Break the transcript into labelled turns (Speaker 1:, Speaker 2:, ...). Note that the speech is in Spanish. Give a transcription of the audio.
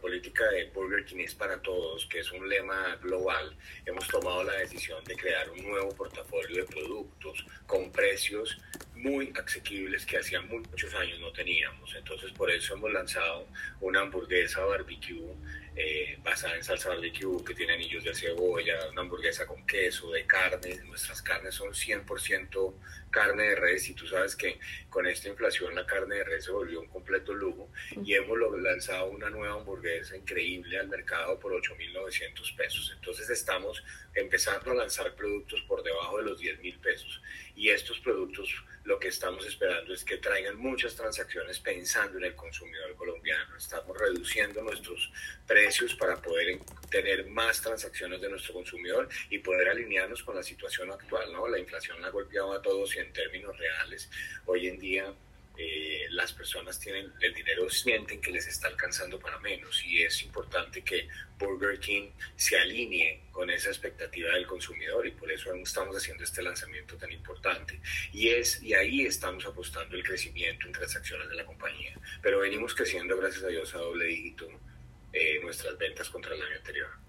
Speaker 1: política de Burger King es para todos, que es un lema global, hemos tomado la decisión de crear un nuevo portafolio de productos con precios muy asequibles que hacía muchos años no teníamos. Entonces por eso hemos lanzado una hamburguesa barbecue eh, basada en salsa barbecue que tiene anillos de cebolla, una hamburguesa con queso, de carne. Nuestras carnes son 100% carne de res y tú sabes que con esta inflación la carne de res se volvió un completo lujo y hemos lanzado una nueva hamburguesa increíble al mercado por 8.900 pesos. Entonces estamos empezando a lanzar productos por debajo de los 10.000 pesos y estos productos lo que estamos esperando es que traigan muchas transacciones pensando en el consumidor colombiano. Estamos reduciendo nuestros precios para poder tener más transacciones de nuestro consumidor y poder alinearnos con la situación actual. ¿no? La inflación ha golpeado a todos y en términos reales hoy en día eh, las personas tienen el dinero, sienten que les está alcanzando para menos y es importante que Burger King se alinee con esa expectativa del consumidor y por eso estamos haciendo este lanzamiento tan importante. Y es y ahí estamos apostando el crecimiento en transacciones de la compañía. Pero venimos creciendo gracias a Dios a doble dígito eh, nuestras ventas contra el año anterior